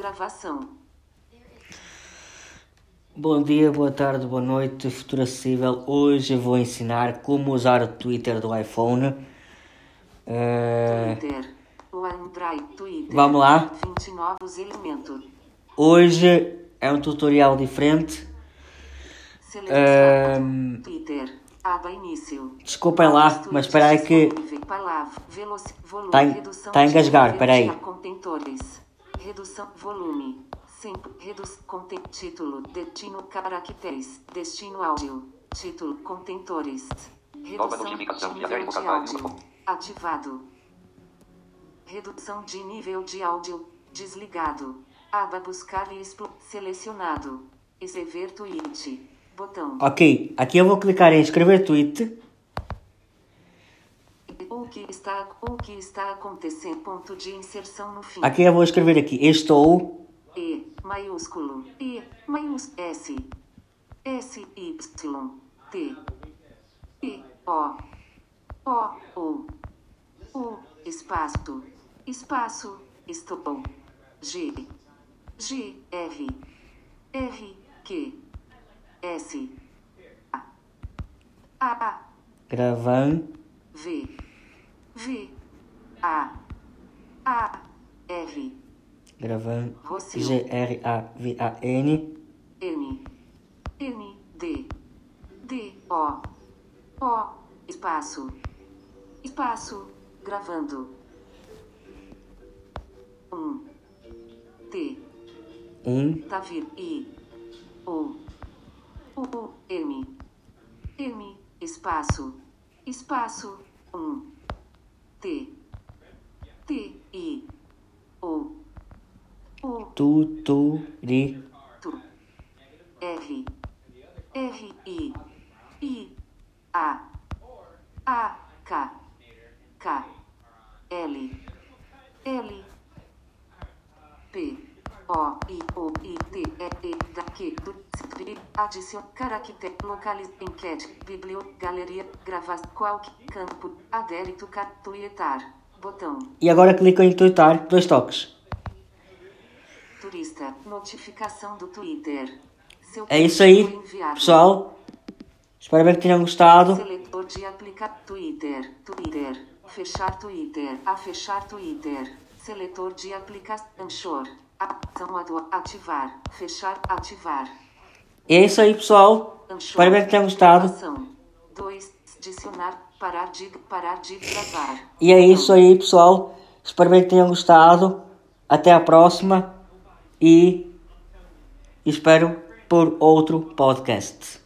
Gravação. Bom dia, boa tarde, boa noite, futuro acessível. Hoje vou ensinar como usar o Twitter do iPhone. Eh, Twitter. OneDrive. Twitter. Vamos lá. 20 novos elementos. hoje é um tutorial diferente. Ehm, Twitter. Aba início. desculpem lá, mas espera aí que. Volume. Tá tá a de engasgar, espera aí. Redução. Volume. Sempre. Reduz. Content... Título. Destino. Caracteres. Destino áudio. Título. Contentores. Redução de nível de áudio. Ativado. Redução de nível de áudio. Desligado. Aba buscar e explo... Selecionado. Escrever tweet. Botão. Ok, aqui eu vou clicar em escrever tweet. O que está, o que está acontecendo? Ponto de inserção no fim. Aqui eu vou escrever aqui estou. E maiúsculo. E maiúsculo. S. S Y T E O O O U espaço espaço estou G G R R Q S A A Gravando. V V A. A. R. Gravando. Rocio. G-R-A-V-A-N. N. N. D. D. O. O. Espaço. Espaço. Gravando. Um. T. Um. Tavir I. O U. M. M. Espaço. Espaço. Um T T I O U Tuturi. Tu. R. R. I. I. A. A. K. K. L. L. P. O. I. O. I. T. E. E. Da. Q. Do. Tri. Adicione. Caractere. Localize. Enquete. Biblio. Galeria. Gravar. Qualquer campo. Adérito. Catuietar. Botão. E agora clico em twittar. Dois toques. Turista. Notificação do Twitter. Seu É isso aí, pessoal. Espero bem que tenham gostado. Seletor de aplicar Twitter, Twitter, fechar Twitter, a fechar Twitter, seletor de aplicação Anchor, ação adu- ativar, fechar, ativar, E é isso aí, pessoal. Espero que tenham gostado. gravação. 2, adicionar, parar de, parar de gravar. E é isso aí, pessoal. Espero que tenham gostado. Até a próxima. E espero por outro podcast.